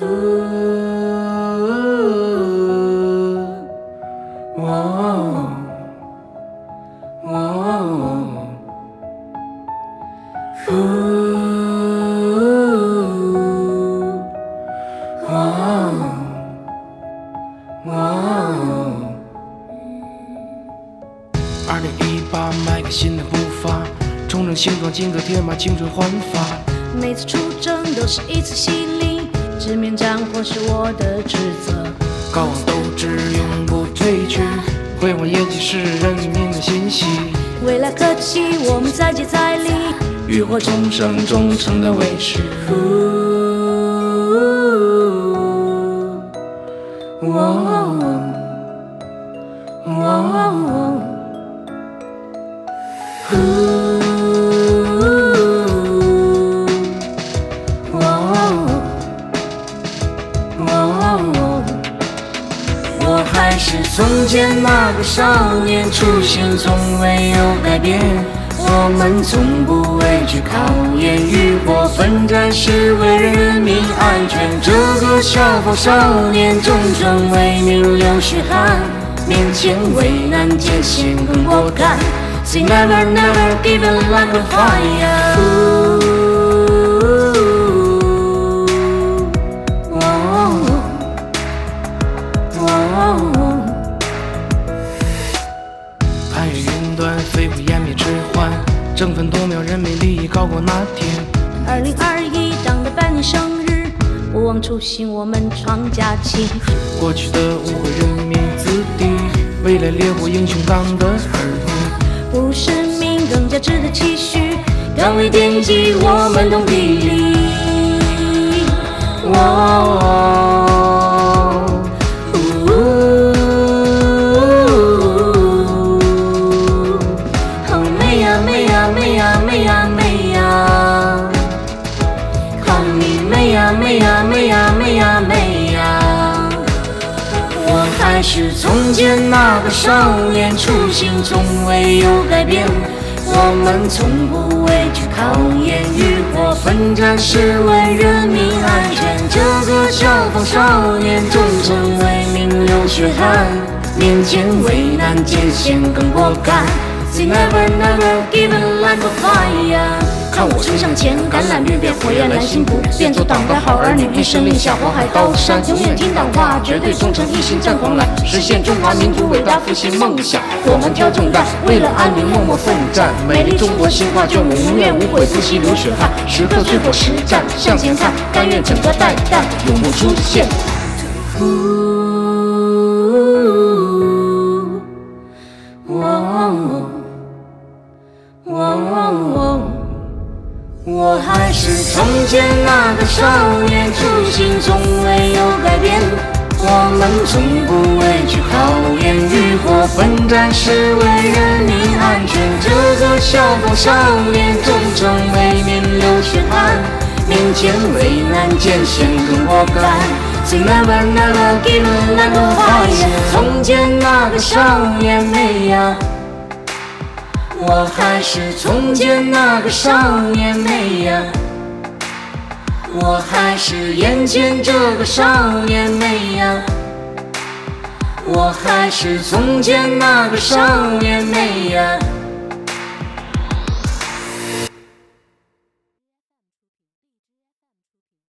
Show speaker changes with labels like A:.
A: 呜哦哦呜哦哦二零一八，迈个新的步伐，重整形状，金戈铁马，青春焕发。
B: 每次出征都是一次洗礼，是我的职责。
A: 高昂斗志，永不退却，辉煌业绩是人民的欣喜。
B: 未来可期，我们再接再厉。
A: 浴火重生，忠诚的卫士。是从前那个少年，初心从未有改变。我们从不畏惧考验，浴火奋战是为人民安全。这个消防少年，终身为民流血汗，面前危难艰险更果敢。Say never never give up like a fire。云端，飞舞湮灭之患，争分夺秒，人民利益高过那天。
B: 二零二一党的百年生日，不忘初心，我们创佳绩。
A: 过去的误会人民子弟，未来烈火英雄党的儿女。
B: 不是命更加值得期许，岗位惦记我们同砥砺。
A: 哦，
B: 美呀美呀美呀。
A: 我还是从前那个少年，初心从未有改变。我们从不畏惧考验，浴火奋战是为人民安全。这个消防少年，终身为民流血汗，面前危难艰险更果敢。Say never never give up like a fire。
B: 看我冲向前，橄榄绿变火焰蓝心不变，做党的好儿女，一声令下火海高山，永远听党话，绝对忠诚，一心战狂澜，实现中华民族伟大复兴梦想。我们挑重担，为了安宁默默奋战，美丽中国新画卷，我无怨无悔，不惜流血汗，时刻最后实战，向前看，甘愿整个带弹，永不出现。我还是从前那个少年，初心从未有改变。我们从不畏惧考验，浴火奋战是为人民安全。这个消防少年，终身为民流血汗，面前危难艰险更果敢。Say never never give up like a fire。从前那个少年美呀。我还是从前那个少年美呀，我还是眼前这个少年美呀，我还是从前那个少年美。